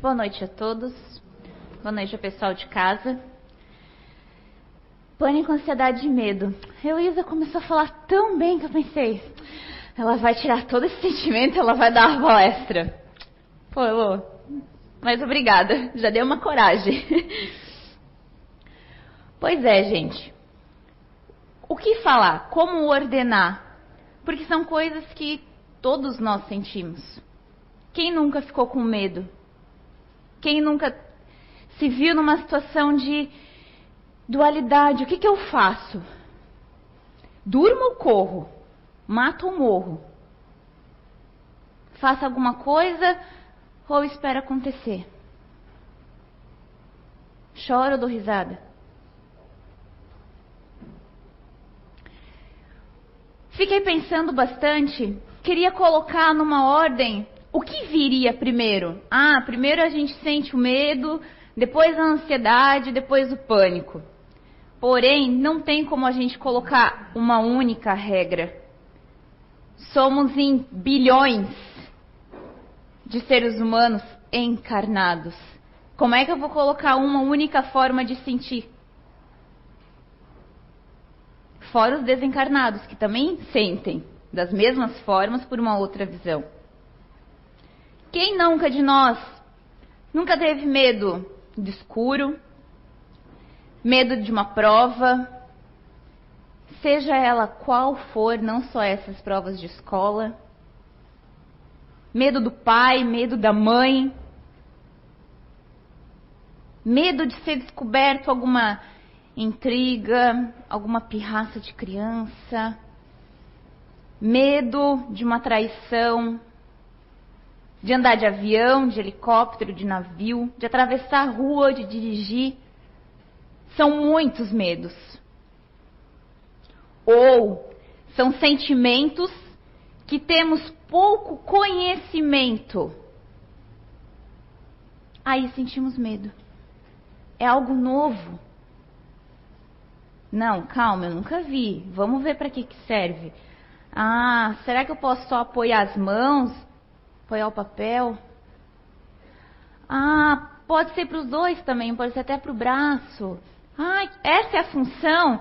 Boa noite a todos. Boa noite ao pessoal de casa. Pânico, ansiedade e medo. Heloísa começou a falar tão bem que eu pensei, ela vai tirar todo esse sentimento, ela vai dar uma palestra. Pô, Elô, mas obrigada, já deu uma coragem. pois é, gente. O que falar? Como ordenar? Porque são coisas que todos nós sentimos. Quem nunca ficou com medo? Quem nunca se viu numa situação de dualidade? O que, que eu faço? Durmo ou corro? Mato ou morro? Faço alguma coisa ou espero acontecer? Choro ou dou risada? Fiquei pensando bastante, queria colocar numa ordem o que viria primeiro? Ah, primeiro a gente sente o medo, depois a ansiedade, depois o pânico. Porém, não tem como a gente colocar uma única regra. Somos em bilhões de seres humanos encarnados. Como é que eu vou colocar uma única forma de sentir? Fora os desencarnados, que também sentem das mesmas formas por uma outra visão. Quem nunca de nós nunca teve medo de escuro, medo de uma prova, seja ela qual for, não só essas provas de escola, medo do pai, medo da mãe, medo de ser descoberto alguma intriga, alguma pirraça de criança, medo de uma traição, de andar de avião, de helicóptero, de navio, de atravessar a rua, de dirigir. São muitos medos. Ou são sentimentos que temos pouco conhecimento. Aí sentimos medo. É algo novo. Não, calma, eu nunca vi. Vamos ver para que, que serve. Ah, será que eu posso só apoiar as mãos? Apoiar o papel. Ah, pode ser para os dois também, pode ser até para o braço. Ai, essa é a função.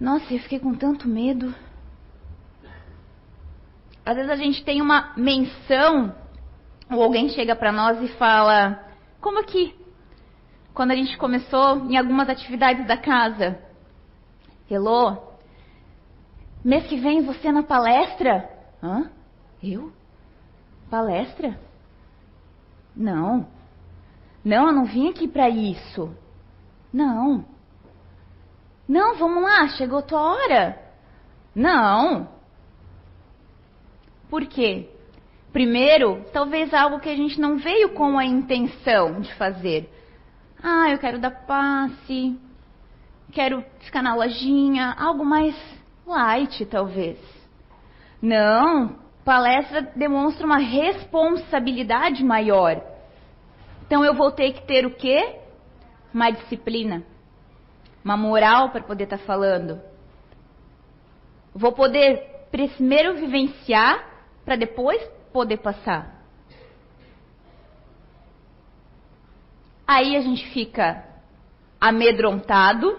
Nossa, eu fiquei com tanto medo. Às vezes a gente tem uma menção, ou alguém chega para nós e fala, como aqui, quando a gente começou em algumas atividades da casa. Hello, mês que vem você na palestra? Hã? Eu? Palestra? Não. Não, eu não vim aqui para isso. Não. Não, vamos lá, chegou tua hora. Não. Por quê? Primeiro, talvez algo que a gente não veio com a intenção de fazer. Ah, eu quero dar passe, quero ficar na lojinha, algo mais light, talvez. Não, palestra demonstra uma responsabilidade maior. Então eu vou ter que ter o quê? Uma disciplina, uma moral para poder estar tá falando. Vou poder primeiro vivenciar para depois poder passar. Aí a gente fica amedrontado,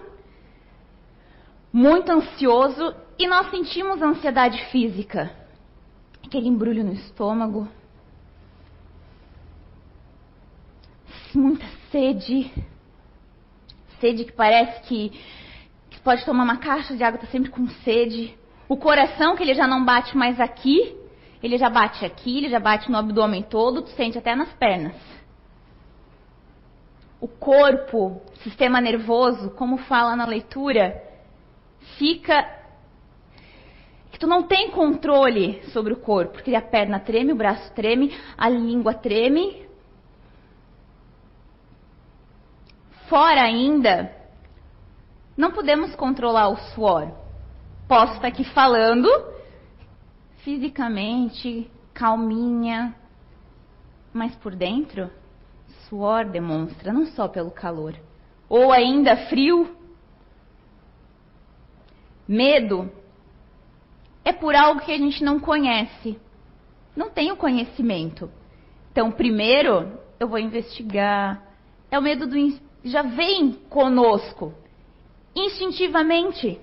muito ansioso e nós sentimos ansiedade física aquele embrulho no estômago, muita sede, sede que parece que, que pode tomar uma caixa de água, está sempre com sede. O coração, que ele já não bate mais aqui, ele já bate aqui, ele já bate no abdômen todo, tu sente até nas pernas. O corpo, sistema nervoso, como fala na leitura, fica que tu não tem controle sobre o corpo, porque a perna treme, o braço treme, a língua treme. Fora ainda, não podemos controlar o suor. Posso estar aqui falando fisicamente, calminha, mas por dentro, suor demonstra, não só pelo calor. Ou ainda frio. Medo é por algo que a gente não conhece. Não tem o conhecimento. Então, primeiro, eu vou investigar. É o medo do já vem conosco instintivamente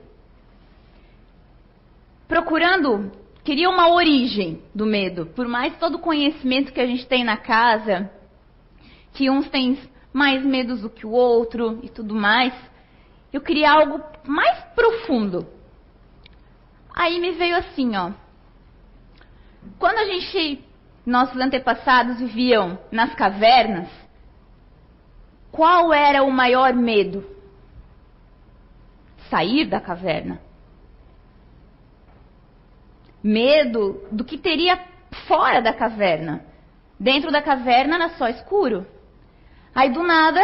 procurando queria uma origem do medo. Por mais todo o conhecimento que a gente tem na casa, que uns têm mais medos do que o outro e tudo mais, eu queria algo mais profundo. Aí me veio assim, ó. Quando a gente, nossos antepassados viviam nas cavernas, qual era o maior medo? Sair da caverna medo do que teria fora da caverna. Dentro da caverna era só escuro. Aí do nada,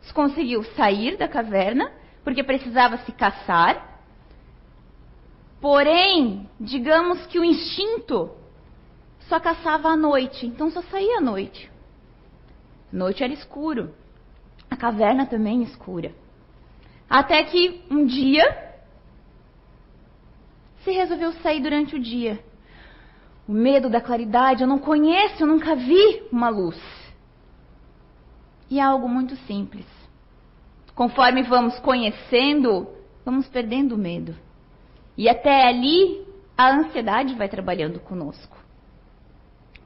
se conseguiu sair da caverna, porque precisava se caçar. Porém, digamos que o instinto só caçava à noite, então só saía à noite. Noite era escuro. A caverna também escura. Até que um dia você resolveu sair durante o dia. O medo da claridade, eu não conheço, eu nunca vi uma luz. E é algo muito simples. Conforme vamos conhecendo, vamos perdendo o medo. E até ali, a ansiedade vai trabalhando conosco.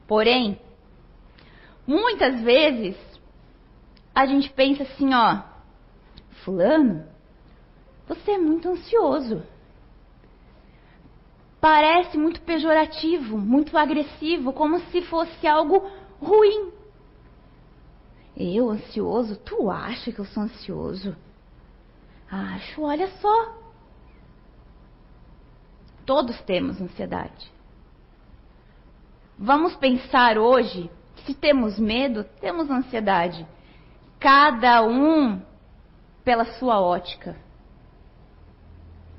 Porém, muitas vezes, a gente pensa assim, ó, Fulano, você é muito ansioso parece muito pejorativo, muito agressivo, como se fosse algo ruim. Eu ansioso? Tu acha que eu sou ansioso? Acho, olha só. Todos temos ansiedade. Vamos pensar hoje, se temos medo, temos ansiedade. Cada um pela sua ótica.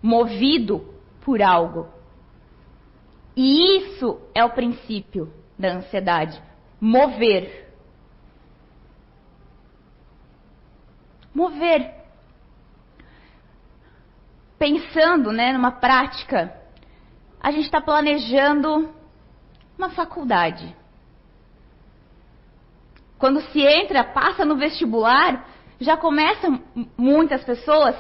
Movido por algo. E isso é o princípio da ansiedade: mover. Mover. Pensando né, numa prática, a gente está planejando uma faculdade. Quando se entra, passa no vestibular, já começam muitas pessoas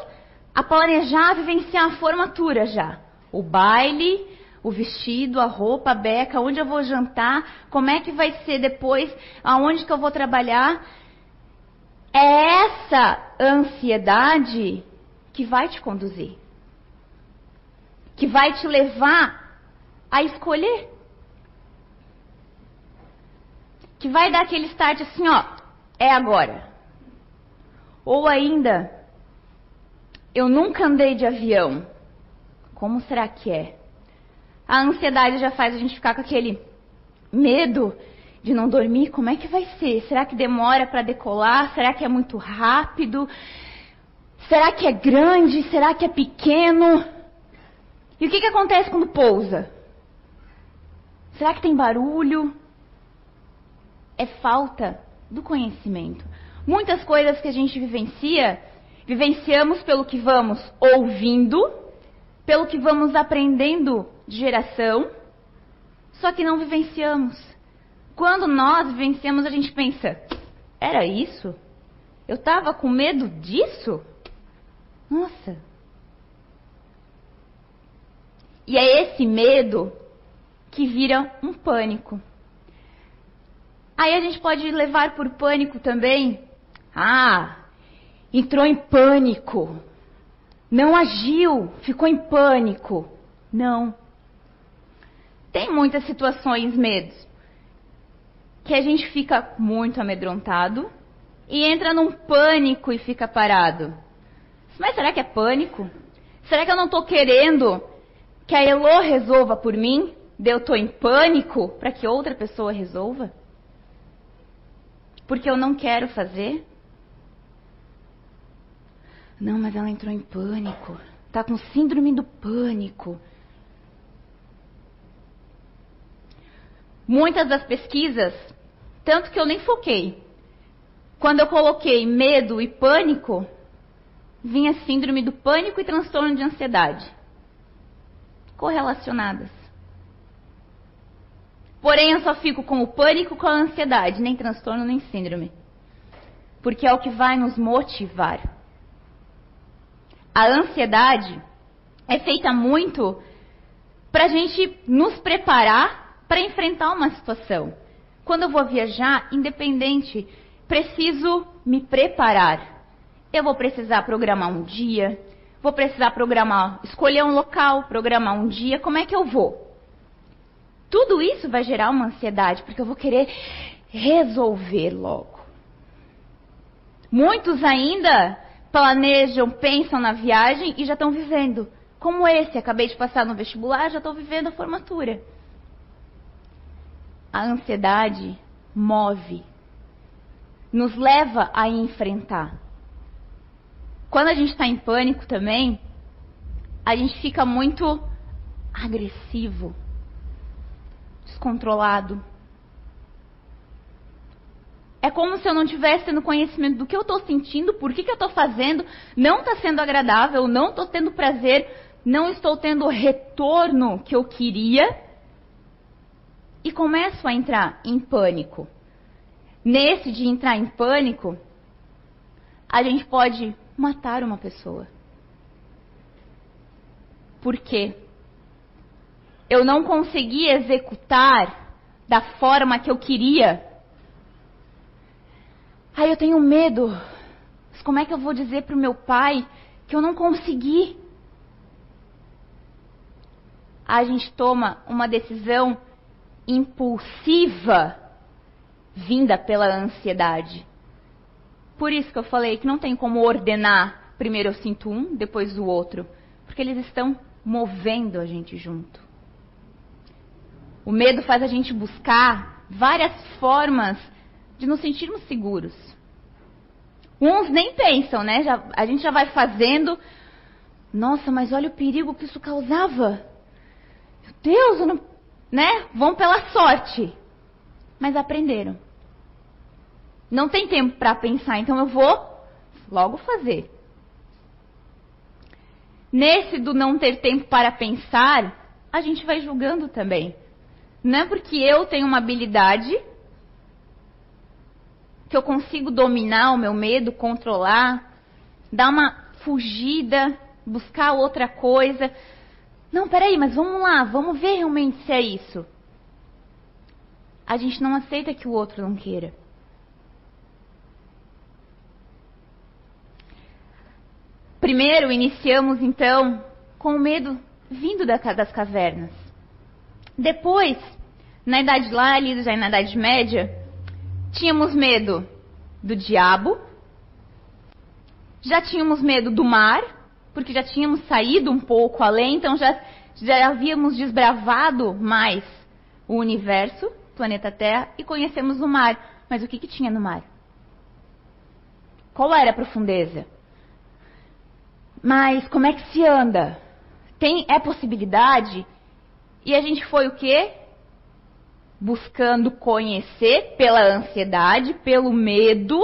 a planejar, vivenciar a formatura já. O baile, o vestido, a roupa, a beca, onde eu vou jantar, como é que vai ser depois, aonde que eu vou trabalhar. É essa ansiedade que vai te conduzir. Que vai te levar a escolher. Que vai dar aquele start assim, ó, é agora. Ou ainda, eu nunca andei de avião. Como será que é? A ansiedade já faz a gente ficar com aquele medo de não dormir. Como é que vai ser? Será que demora para decolar? Será que é muito rápido? Será que é grande? Será que é pequeno? E o que, que acontece quando pousa? Será que tem barulho? É falta do conhecimento. Muitas coisas que a gente vivencia, vivenciamos pelo que vamos ouvindo, pelo que vamos aprendendo de geração, só que não vivenciamos. Quando nós vivenciamos, a gente pensa: era isso? Eu estava com medo disso? Nossa! E é esse medo que vira um pânico. Aí a gente pode levar por pânico também. Ah, entrou em pânico. Não agiu, ficou em pânico. Não tem muitas situações, medos, que a gente fica muito amedrontado e entra num pânico e fica parado. Mas será que é pânico? Será que eu não estou querendo que a Elo resolva por mim? Eu estou em pânico para que outra pessoa resolva? Porque eu não quero fazer? Não, mas ela entrou em pânico. Está com síndrome do pânico. muitas das pesquisas, tanto que eu nem foquei. Quando eu coloquei medo e pânico, vinha síndrome do pânico e transtorno de ansiedade correlacionadas. Porém, eu só fico com o pânico, com a ansiedade, nem transtorno, nem síndrome. Porque é o que vai nos motivar. A ansiedade é feita muito para a gente nos preparar para enfrentar uma situação. Quando eu vou viajar, independente, preciso me preparar. Eu vou precisar programar um dia, vou precisar programar, escolher um local, programar um dia, como é que eu vou? Tudo isso vai gerar uma ansiedade, porque eu vou querer resolver logo. Muitos ainda planejam, pensam na viagem e já estão vivendo. Como esse, acabei de passar no vestibular, já estou vivendo a formatura. A ansiedade move, nos leva a enfrentar. Quando a gente está em pânico também, a gente fica muito agressivo, descontrolado. É como se eu não tivesse tendo conhecimento do que eu estou sentindo, por que, que eu estou fazendo, não está sendo agradável, não estou tendo prazer, não estou tendo o retorno que eu queria. E começo a entrar em pânico. Nesse de entrar em pânico, a gente pode matar uma pessoa. Por quê? eu não consegui executar da forma que eu queria. Aí eu tenho medo. Mas como é que eu vou dizer para o meu pai que eu não consegui? A gente toma uma decisão impulsiva vinda pela ansiedade. Por isso que eu falei que não tem como ordenar. Primeiro eu sinto um, depois o outro. Porque eles estão movendo a gente junto. O medo faz a gente buscar várias formas de nos sentirmos seguros. Uns nem pensam, né? Já, a gente já vai fazendo. Nossa, mas olha o perigo que isso causava. Meu Deus, não, né? Vão pela sorte. Mas aprenderam. Não tem tempo para pensar, então eu vou logo fazer. Nesse do não ter tempo para pensar, a gente vai julgando também. Não é porque eu tenho uma habilidade que eu consigo dominar o meu medo, controlar, dar uma fugida, buscar outra coisa. Não, peraí, mas vamos lá, vamos ver realmente se é isso. A gente não aceita que o outro não queira. Primeiro, iniciamos então com o medo vindo das cavernas. Depois, na Idade lá, ali já na Idade Média, tínhamos medo do diabo, já tínhamos medo do mar, porque já tínhamos saído um pouco além, então já, já havíamos desbravado mais o universo, planeta Terra, e conhecemos o mar. Mas o que, que tinha no mar? Qual era a profundeza? Mas como é que se anda? Tem, é possibilidade e a gente foi o quê? Buscando conhecer pela ansiedade, pelo medo,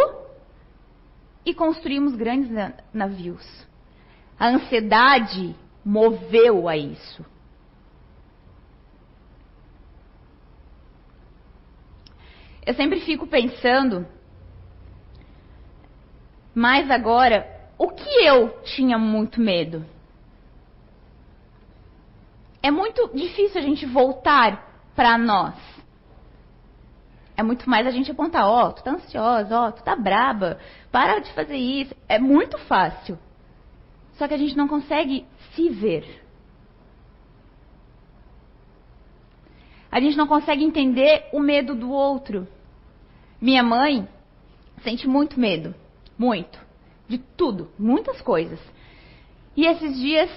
e construímos grandes navios. A ansiedade moveu a isso. Eu sempre fico pensando, mas agora, o que eu tinha muito medo? é muito difícil a gente voltar para nós. É muito mais a gente apontar, ó, oh, tu tá ansiosa, ó, oh, tu tá braba, para de fazer isso. É muito fácil. Só que a gente não consegue se ver. A gente não consegue entender o medo do outro. Minha mãe sente muito medo, muito, de tudo, muitas coisas. E esses dias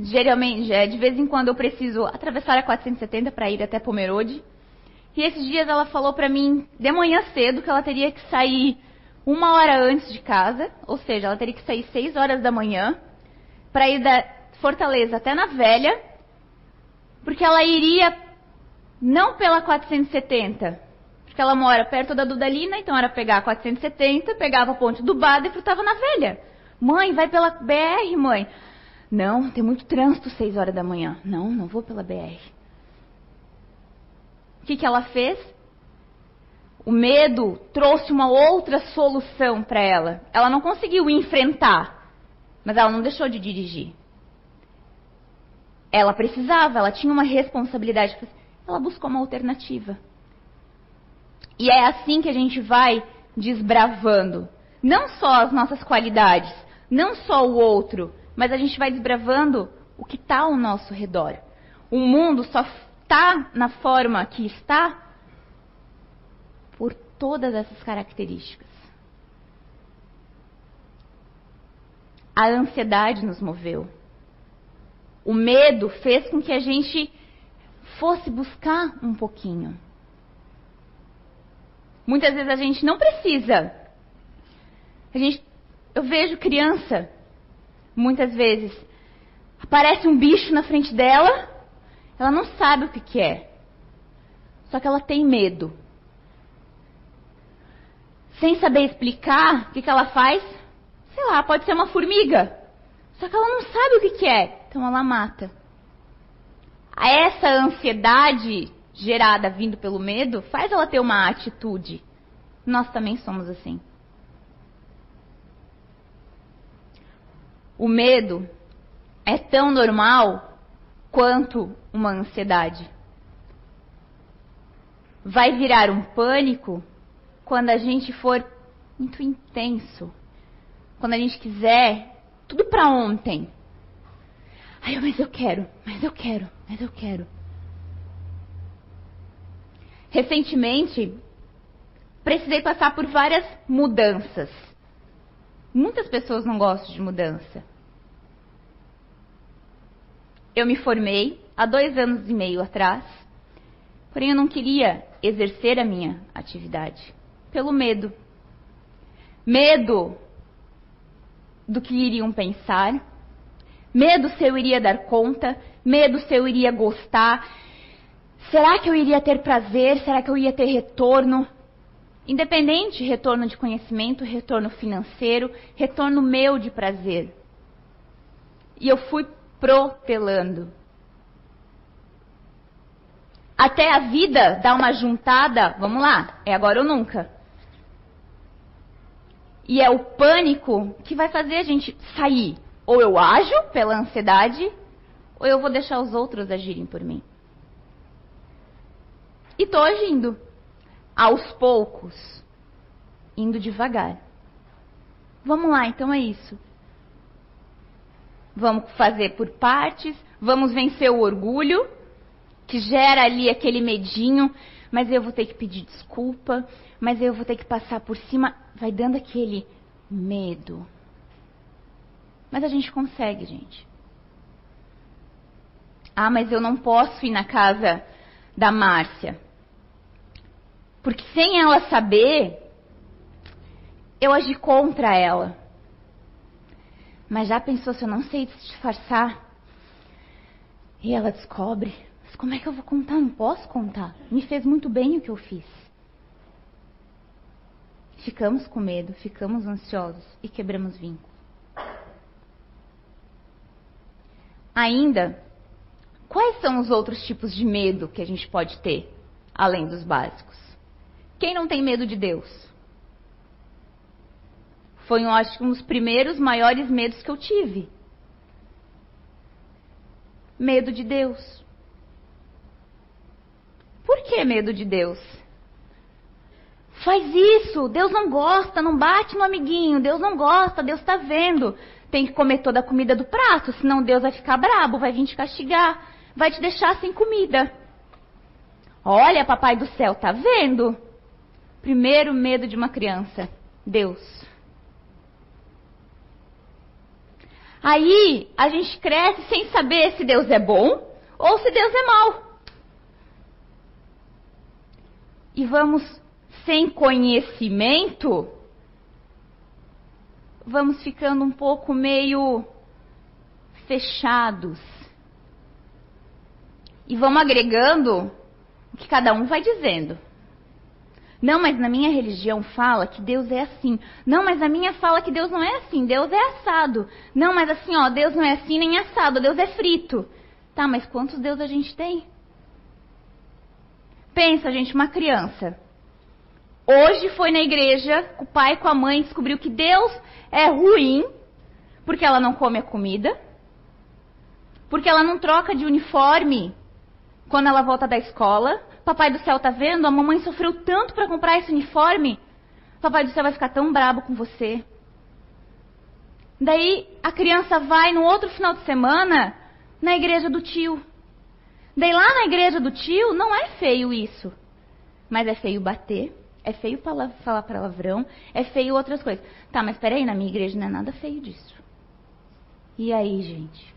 Geralmente, é, de vez em quando eu preciso atravessar a 470 para ir até Pomerode. E esses dias ela falou para mim, de manhã cedo, que ela teria que sair uma hora antes de casa, ou seja, ela teria que sair 6 horas da manhã, para ir da Fortaleza até na Velha, porque ela iria não pela 470, porque ela mora perto da Dudalina, então era pegar a 470, pegava a ponte do Bada e estava na Velha. Mãe, vai pela BR, mãe. Não, tem muito trânsito seis horas da manhã. Não, não vou pela BR. que, que ela fez? O medo trouxe uma outra solução para ela. Ela não conseguiu enfrentar, mas ela não deixou de dirigir. Ela precisava, ela tinha uma responsabilidade. Ela buscou uma alternativa. E é assim que a gente vai desbravando. Não só as nossas qualidades, não só o outro, mas a gente vai desbravando o que está ao nosso redor. O mundo só está na forma que está por todas essas características. A ansiedade nos moveu. O medo fez com que a gente fosse buscar um pouquinho. Muitas vezes a gente não precisa. A gente, eu vejo criança, muitas vezes, aparece um bicho na frente dela, ela não sabe o que, que é. Só que ela tem medo. Sem saber explicar, o que, que ela faz? Sei lá, pode ser uma formiga. Só que ela não sabe o que, que é. Então ela mata. Essa ansiedade gerada vindo pelo medo faz ela ter uma atitude. Nós também somos assim. O medo é tão normal quanto uma ansiedade. Vai virar um pânico quando a gente for muito intenso. Quando a gente quiser tudo para ontem. Ai, mas eu quero, mas eu quero, mas eu quero. Recentemente, precisei passar por várias mudanças. Muitas pessoas não gostam de mudança. Eu me formei há dois anos e meio atrás, porém eu não queria exercer a minha atividade pelo medo. Medo do que iriam pensar, medo se eu iria dar conta, medo se eu iria gostar. Será que eu iria ter prazer? Será que eu ia ter retorno? Independente, retorno de conhecimento, retorno financeiro, retorno meu de prazer. E eu fui protelando. Até a vida dar uma juntada, vamos lá, é agora ou nunca. E é o pânico que vai fazer a gente sair. Ou eu ajo pela ansiedade, ou eu vou deixar os outros agirem por mim. E tô agindo. Aos poucos. Indo devagar. Vamos lá, então é isso. Vamos fazer por partes. Vamos vencer o orgulho, que gera ali aquele medinho. Mas eu vou ter que pedir desculpa. Mas eu vou ter que passar por cima vai dando aquele medo. Mas a gente consegue, gente. Ah, mas eu não posso ir na casa da Márcia. Porque sem ela saber, eu agi contra ela. Mas já pensou se eu não sei disfarçar? E ela descobre. Mas como é que eu vou contar? Não posso contar. Me fez muito bem o que eu fiz ficamos com medo, ficamos ansiosos e quebramos vínculo. Ainda, quais são os outros tipos de medo que a gente pode ter, além dos básicos? Quem não tem medo de Deus? Foi, eu acho, um dos primeiros maiores medos que eu tive. Medo de Deus. Por que medo de Deus? Faz isso, Deus não gosta, não bate no amiguinho, Deus não gosta, Deus está vendo. Tem que comer toda a comida do prato, senão Deus vai ficar brabo, vai vir te castigar, vai te deixar sem comida. Olha, papai do céu, tá vendo? Primeiro medo de uma criança, Deus. Aí a gente cresce sem saber se Deus é bom ou se Deus é mau. E vamos sem conhecimento, vamos ficando um pouco meio fechados. E vamos agregando o que cada um vai dizendo. Não, mas na minha religião fala que Deus é assim. Não, mas a minha fala que Deus não é assim. Deus é assado. Não, mas assim, ó, Deus não é assim nem assado. Deus é frito. Tá, mas quantos deuses a gente tem? Pensa, gente, uma criança. Hoje foi na igreja, com o pai e com a mãe, descobriu que Deus é ruim, porque ela não come a comida, porque ela não troca de uniforme quando ela volta da escola. Papai do céu tá vendo? A mamãe sofreu tanto para comprar esse uniforme. Papai do céu vai ficar tão brabo com você. Daí a criança vai no outro final de semana na igreja do tio. Daí lá na igreja do tio não é feio isso. Mas é feio bater, é feio falar palavrão, é feio outras coisas. Tá, mas peraí, na minha igreja não é nada feio disso. E aí, gente?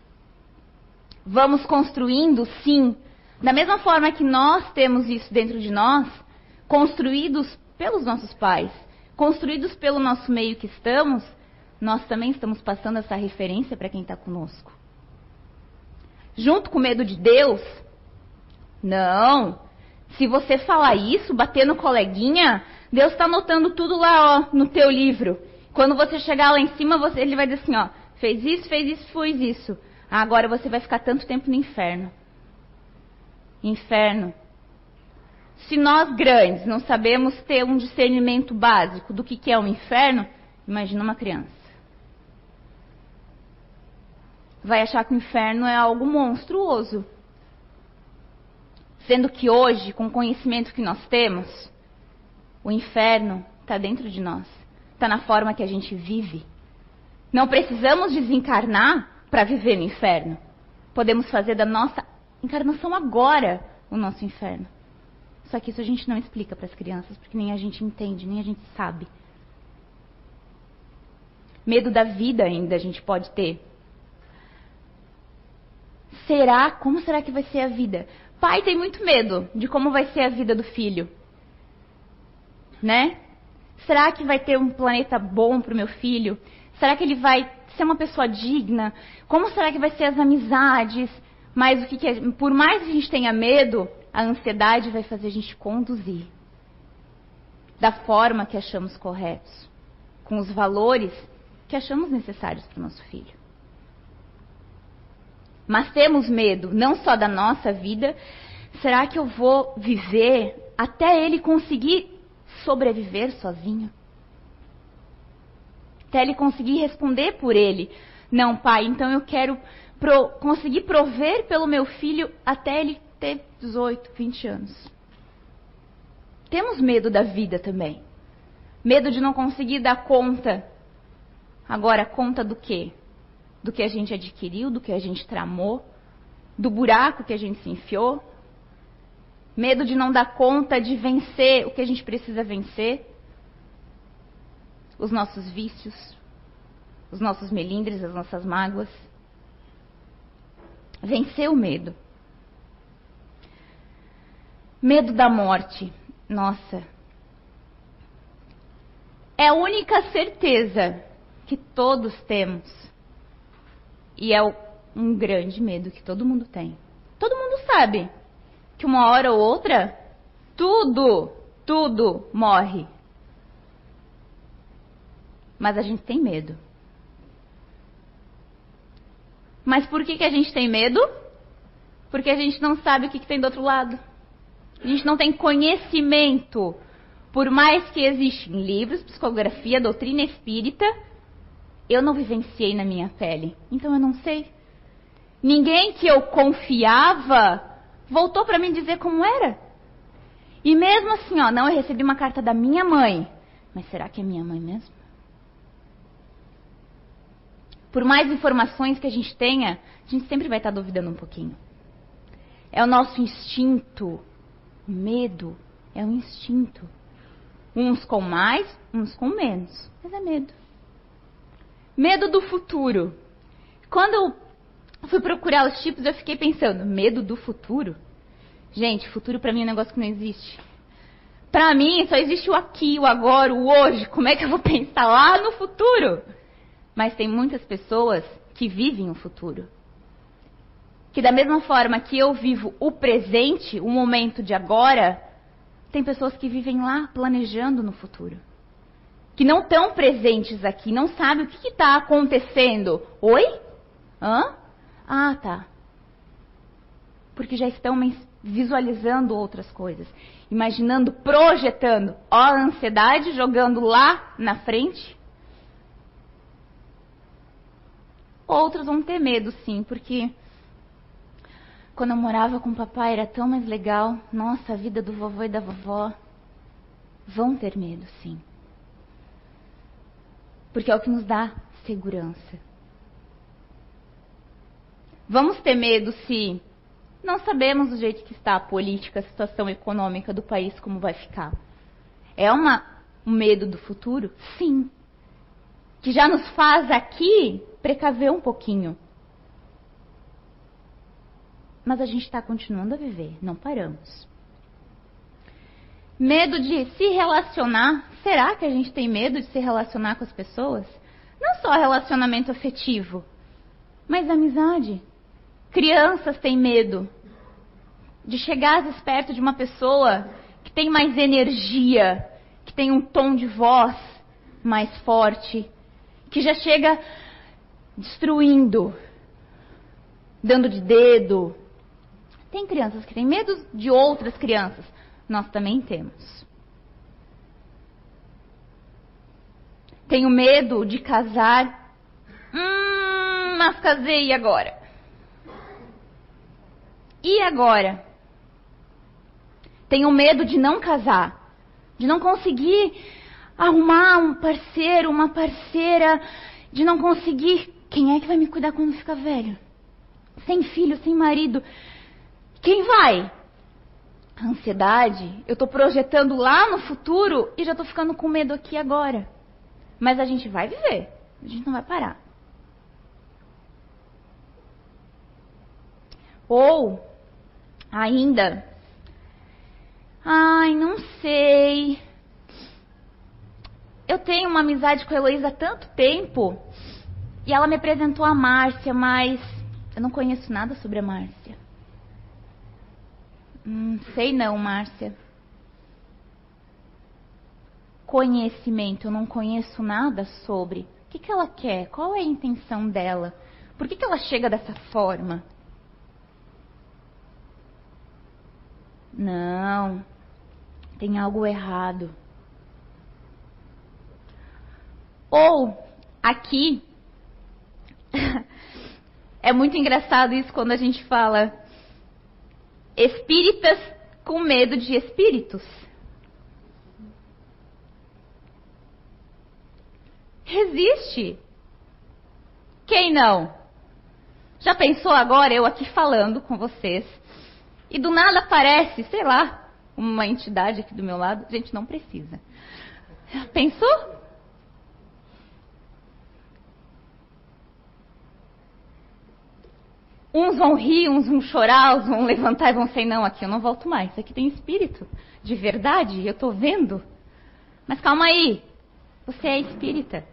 Vamos construindo, sim. Da mesma forma que nós temos isso dentro de nós, construídos pelos nossos pais, construídos pelo nosso meio que estamos, nós também estamos passando essa referência para quem está conosco. Junto com o medo de Deus? Não. Se você falar isso, bater no coleguinha, Deus está anotando tudo lá ó, no teu livro. Quando você chegar lá em cima, você, ele vai dizer assim, ó, fez isso, fez isso, fez isso. Agora você vai ficar tanto tempo no inferno. Inferno. Se nós grandes não sabemos ter um discernimento básico do que, que é um inferno, imagina uma criança. Vai achar que o inferno é algo monstruoso. Sendo que hoje, com o conhecimento que nós temos, o inferno está dentro de nós. Está na forma que a gente vive. Não precisamos desencarnar para viver no inferno. Podemos fazer da nossa encarnação agora o nosso inferno. Só que isso a gente não explica para as crianças, porque nem a gente entende, nem a gente sabe. Medo da vida ainda a gente pode ter. Será? Como será que vai ser a vida? Pai tem muito medo de como vai ser a vida do filho. Né? Será que vai ter um planeta bom para o meu filho? Será que ele vai ser uma pessoa digna? Como será que vai ser as amizades? Mas o que, que é? por mais que a gente tenha medo, a ansiedade vai fazer a gente conduzir da forma que achamos corretos, com os valores que achamos necessários para o nosso filho. Mas temos medo não só da nossa vida, será que eu vou viver até ele conseguir sobreviver sozinho? até ele conseguir responder por ele. Não, pai, então eu quero pro, conseguir prover pelo meu filho até ele ter 18, 20 anos. Temos medo da vida também. Medo de não conseguir dar conta. Agora, conta do quê? Do que a gente adquiriu, do que a gente tramou, do buraco que a gente se enfiou. Medo de não dar conta de vencer o que a gente precisa vencer os nossos vícios, os nossos melindres, as nossas mágoas. Vencer o medo. Medo da morte. Nossa. É a única certeza que todos temos. E é um grande medo que todo mundo tem. Todo mundo sabe que uma hora ou outra, tudo, tudo morre mas a gente tem medo. Mas por que, que a gente tem medo? Porque a gente não sabe o que, que tem do outro lado. A gente não tem conhecimento. Por mais que existem livros, psicografia, doutrina espírita, eu não vivenciei na minha pele. Então eu não sei. Ninguém que eu confiava voltou para mim dizer como era. E mesmo assim, ó, não, eu recebi uma carta da minha mãe. Mas será que é minha mãe mesmo? Por mais informações que a gente tenha, a gente sempre vai estar duvidando um pouquinho. É o nosso instinto. O medo é um instinto. Uns com mais, uns com menos. Mas é medo. Medo do futuro. Quando eu fui procurar os tipos, eu fiquei pensando: medo do futuro? Gente, futuro para mim é um negócio que não existe. Para mim só existe o aqui, o agora, o hoje. Como é que eu vou pensar lá no futuro? Mas tem muitas pessoas que vivem o futuro. Que da mesma forma que eu vivo o presente, o momento de agora, tem pessoas que vivem lá planejando no futuro. Que não estão presentes aqui, não sabem o que está acontecendo. Oi? Hã? Ah, tá. porque já estão visualizando outras coisas, imaginando, projetando. Ó, a ansiedade jogando lá na frente. Outros vão ter medo, sim, porque quando eu morava com o papai era tão mais legal. Nossa, a vida do vovô e da vovó. Vão ter medo, sim. Porque é o que nos dá segurança. Vamos ter medo se não sabemos do jeito que está a política, a situação econômica do país, como vai ficar. É uma, um medo do futuro? Sim. Que já nos faz aqui precaver um pouquinho. Mas a gente está continuando a viver, não paramos. Medo de se relacionar. Será que a gente tem medo de se relacionar com as pessoas? Não só relacionamento afetivo, mas amizade. Crianças têm medo de chegar perto de uma pessoa que tem mais energia, que tem um tom de voz mais forte, que já chega destruindo, dando de dedo. Tem crianças que têm medo de outras crianças. Nós também temos. Tenho medo de casar. Hum, mas casei e agora? E agora? Tenho medo de não casar, de não conseguir arrumar um parceiro, uma parceira, de não conseguir. Quem é que vai me cuidar quando ficar velho? Sem filho, sem marido. Quem vai? A ansiedade, eu estou projetando lá no futuro e já estou ficando com medo aqui agora. Mas a gente vai viver, a gente não vai parar. Ou ainda. Ai, não sei. Eu tenho uma amizade com a Heloísa há tanto tempo e ela me apresentou a Márcia, mas eu não conheço nada sobre a Márcia. Hum, sei não, Márcia. Conhecimento, eu não conheço nada sobre. O que, que ela quer? Qual é a intenção dela? Por que, que ela chega dessa forma? Não, tem algo errado. Ou, aqui, é muito engraçado isso quando a gente fala espíritas com medo de espíritos. Resiste. Quem não? Já pensou agora eu aqui falando com vocês e do nada aparece, sei lá, uma entidade aqui do meu lado. Gente, não precisa. Pensou? Uns vão rir, uns vão chorar, uns vão levantar e vão ser, não, aqui eu não volto mais. Aqui tem espírito. De verdade, eu estou vendo. Mas calma aí. Você é espírita.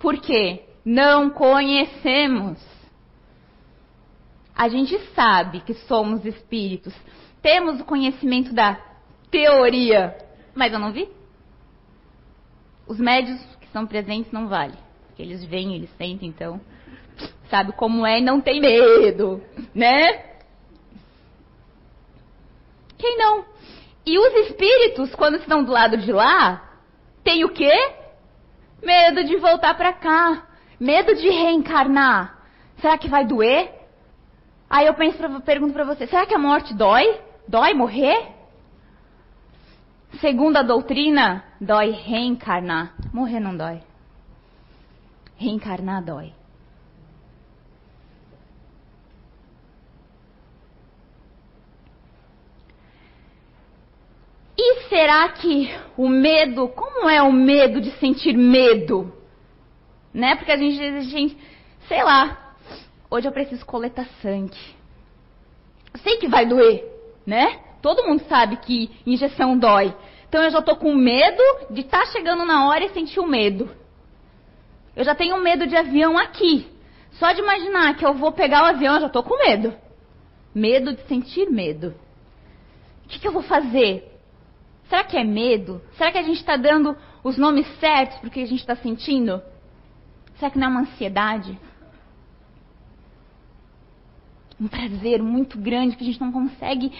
Por quê? Não conhecemos. A gente sabe que somos espíritos. Temos o conhecimento da teoria, mas eu não vi. Os médios que são presentes não vale. Porque eles vêm, eles sentem, então sabe como é e não tem medo, né? Quem não? E os espíritos, quando estão do lado de lá, têm o quê? Medo de voltar para cá, medo de reencarnar. Será que vai doer? Aí eu penso pergunto para você: será que a morte dói? Dói morrer? Segundo a doutrina, dói reencarnar. Morrer não dói. Reencarnar dói. E será que o medo, como é o medo de sentir medo? Né? Porque a gente, a gente sei lá, Hoje eu preciso coletar sangue. Eu sei que vai doer, né? Todo mundo sabe que injeção dói. Então eu já estou com medo de estar tá chegando na hora e sentir o medo. Eu já tenho medo de avião aqui. Só de imaginar que eu vou pegar o avião, eu já estou com medo. Medo de sentir medo. O que, que eu vou fazer? Será que é medo? Será que a gente está dando os nomes certos porque a gente está sentindo? Será que não é uma ansiedade? um prazer muito grande que a gente não consegue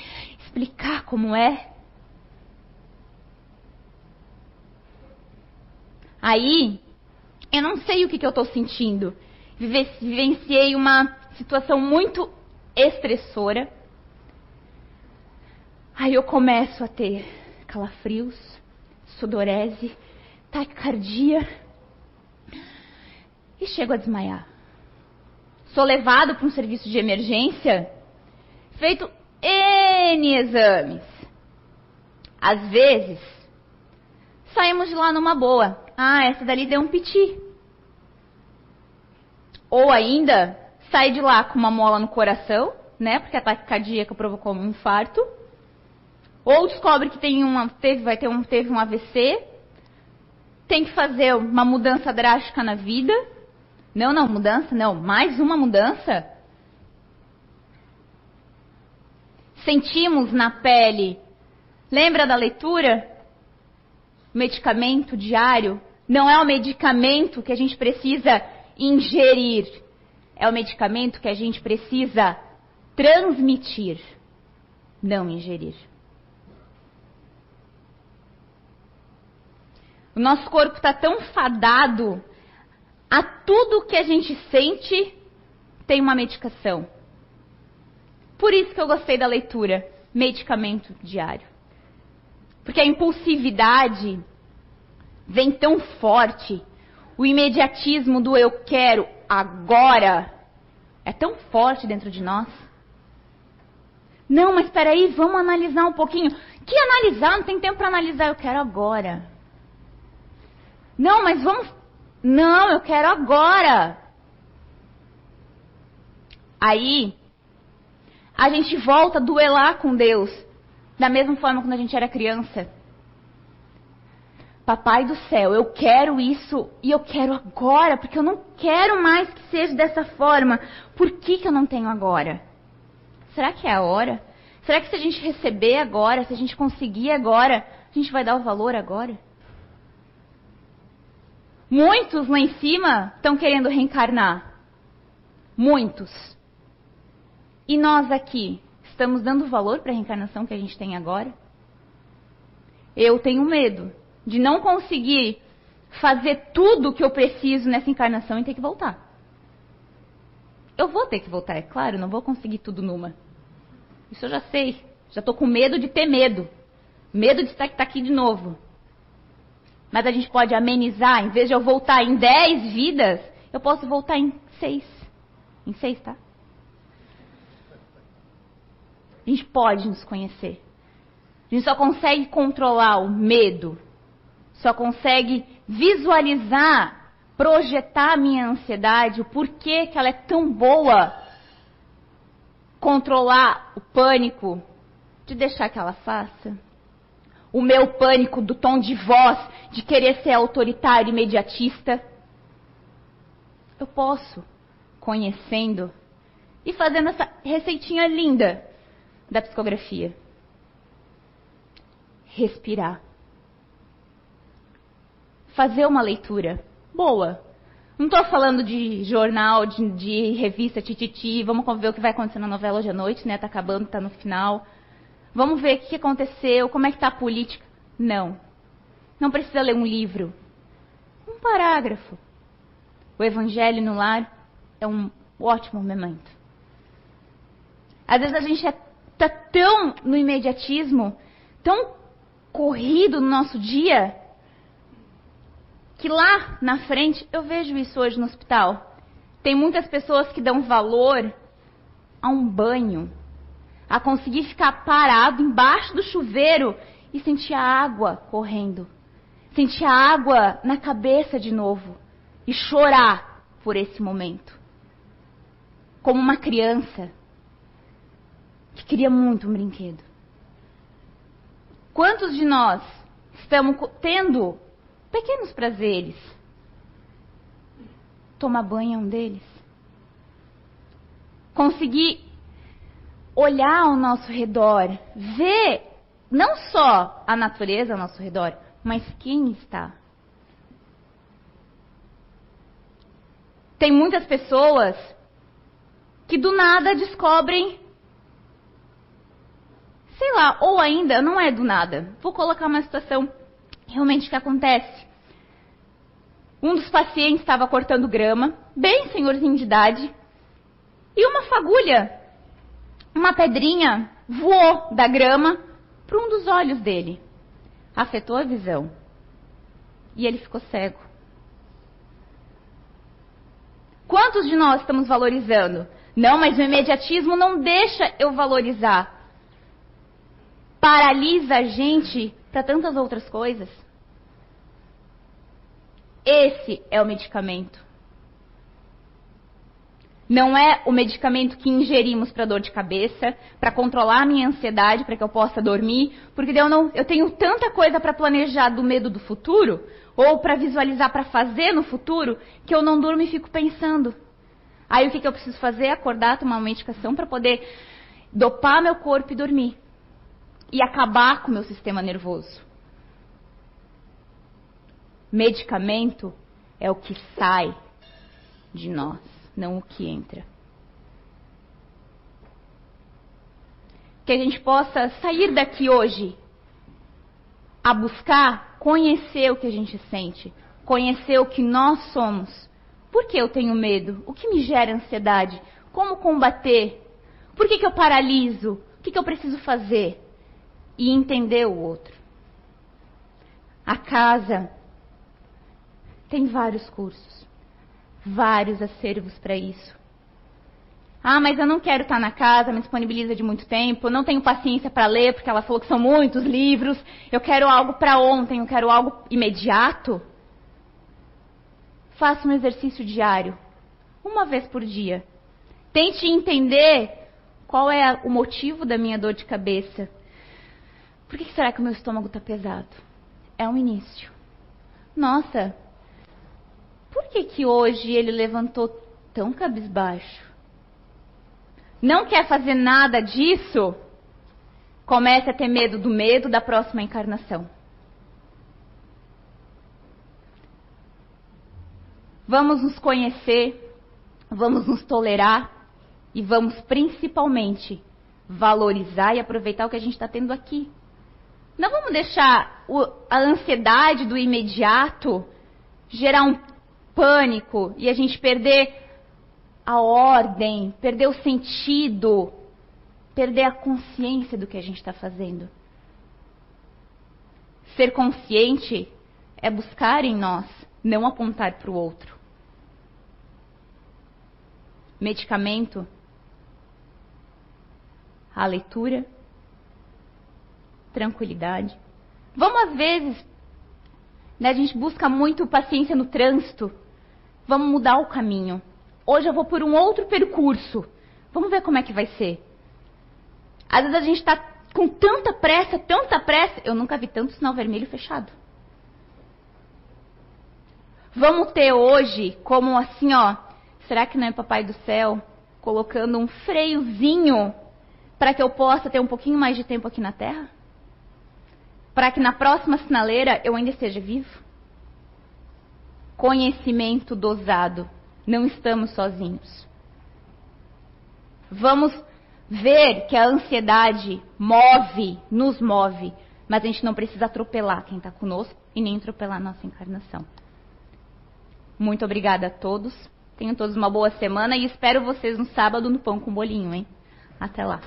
explicar como é. Aí, eu não sei o que, que eu estou sentindo. Vivenciei uma situação muito estressora. Aí eu começo a ter calafrios, sudorese, taquicardia e chego a desmaiar. Sou levado para um serviço de emergência, feito N exames. Às vezes, saímos de lá numa boa. Ah, essa dali deu um piti. Ou ainda, sai de lá com uma mola no coração, né? Porque ataque cardíaca provocou um infarto. Ou descobre que tem uma, teve, vai ter um, teve um AVC. Tem que fazer uma mudança drástica na vida. Não, não, mudança, não. Mais uma mudança. Sentimos na pele. Lembra da leitura? Medicamento diário não é o medicamento que a gente precisa ingerir. É o medicamento que a gente precisa transmitir, não ingerir. O nosso corpo está tão fadado a tudo que a gente sente tem uma medicação. Por isso que eu gostei da leitura, medicamento diário. Porque a impulsividade vem tão forte, o imediatismo do eu quero agora é tão forte dentro de nós. Não, mas espera aí, vamos analisar um pouquinho. Que analisar? Não tem tempo para analisar, eu quero agora. Não, mas vamos. Não, eu quero agora. Aí, a gente volta a duelar com Deus, da mesma forma quando a gente era criança. Papai do céu, eu quero isso e eu quero agora, porque eu não quero mais que seja dessa forma. Por que, que eu não tenho agora? Será que é a hora? Será que se a gente receber agora, se a gente conseguir agora, a gente vai dar o valor agora? Muitos lá em cima estão querendo reencarnar. Muitos. E nós aqui, estamos dando valor para a reencarnação que a gente tem agora? Eu tenho medo de não conseguir fazer tudo o que eu preciso nessa encarnação e ter que voltar. Eu vou ter que voltar, é claro, não vou conseguir tudo numa. Isso eu já sei. Já estou com medo de ter medo. Medo de estar aqui de novo. Mas a gente pode amenizar, em vez de eu voltar em 10 vidas, eu posso voltar em 6. Em 6, tá? A gente pode nos conhecer. A gente só consegue controlar o medo só consegue visualizar, projetar a minha ansiedade, o porquê que ela é tão boa, controlar o pânico, de deixar que ela faça. O meu pânico do tom de voz, de querer ser autoritário, imediatista. Eu posso, conhecendo e fazendo essa receitinha linda da psicografia. Respirar fazer uma leitura boa. Não estou falando de jornal, de, de, revista, tititi, vamos ver o que vai acontecer na novela hoje à noite, né? Tá acabando, tá no final. Vamos ver o que aconteceu, como é que tá a política. Não. Não precisa ler um livro. Um parágrafo. O Evangelho no Lar é um ótimo momento. Às vezes a gente está tão no imediatismo, tão corrido no nosso dia, que lá na frente, eu vejo isso hoje no hospital. Tem muitas pessoas que dão valor a um banho, a conseguir ficar parado embaixo do chuveiro e sentir a água correndo, sentir a água na cabeça de novo e chorar por esse momento. Como uma criança que queria muito um brinquedo. Quantos de nós estamos tendo pequenos prazeres. Tomar banho é um deles. Conseguir olhar ao nosso redor, ver não só a natureza ao nosso redor, mas quem está. Tem muitas pessoas que do nada descobrem, sei lá, ou ainda não é do nada. Vou colocar uma situação realmente que acontece. Um dos pacientes estava cortando grama, bem senhorzinho de idade, e uma fagulha, uma pedrinha, voou da grama para um dos olhos dele. Afetou a visão. E ele ficou cego. Quantos de nós estamos valorizando? Não, mas o imediatismo não deixa eu valorizar. Paralisa a gente para tantas outras coisas. Esse é o medicamento. Não é o medicamento que ingerimos para dor de cabeça, para controlar a minha ansiedade, para que eu possa dormir, porque eu não, eu tenho tanta coisa para planejar do medo do futuro, ou para visualizar para fazer no futuro, que eu não durmo e fico pensando. Aí o que, que eu preciso fazer? Acordar, tomar uma medicação para poder dopar meu corpo e dormir. E acabar com o meu sistema nervoso. Medicamento é o que sai de nós, não o que entra. Que a gente possa sair daqui hoje a buscar conhecer o que a gente sente, conhecer o que nós somos. Por que eu tenho medo? O que me gera ansiedade? Como combater? Por que, que eu paraliso? O que, que eu preciso fazer? E entender o outro. A casa tem vários cursos, vários acervos para isso. Ah, mas eu não quero estar na casa, me disponibiliza de muito tempo, não tenho paciência para ler, porque ela falou que são muitos livros, eu quero algo para ontem, eu quero algo imediato. Faça um exercício diário, uma vez por dia. Tente entender qual é o motivo da minha dor de cabeça. Por que será que o meu estômago está pesado? É um início. Nossa, por que, que hoje ele levantou tão cabisbaixo? Não quer fazer nada disso? Comece a ter medo do medo da próxima encarnação. Vamos nos conhecer, vamos nos tolerar e vamos principalmente valorizar e aproveitar o que a gente está tendo aqui. Não vamos deixar a ansiedade do imediato gerar um pânico e a gente perder a ordem, perder o sentido, perder a consciência do que a gente está fazendo. Ser consciente é buscar em nós, não apontar para o outro. Medicamento, a leitura, tranquilidade. Vamos às vezes, né, a gente busca muito paciência no trânsito, Vamos mudar o caminho. Hoje eu vou por um outro percurso. Vamos ver como é que vai ser. Às vezes a gente está com tanta pressa, tanta pressa. Eu nunca vi tanto sinal vermelho fechado. Vamos ter hoje como assim, ó. Será que não é Papai do Céu colocando um freiozinho para que eu possa ter um pouquinho mais de tempo aqui na Terra? Para que na próxima sinaleira eu ainda esteja vivo? conhecimento dosado. Não estamos sozinhos. Vamos ver que a ansiedade move, nos move, mas a gente não precisa atropelar quem está conosco e nem atropelar a nossa encarnação. Muito obrigada a todos. Tenham todos uma boa semana e espero vocês no sábado no Pão com Bolinho, hein? Até lá.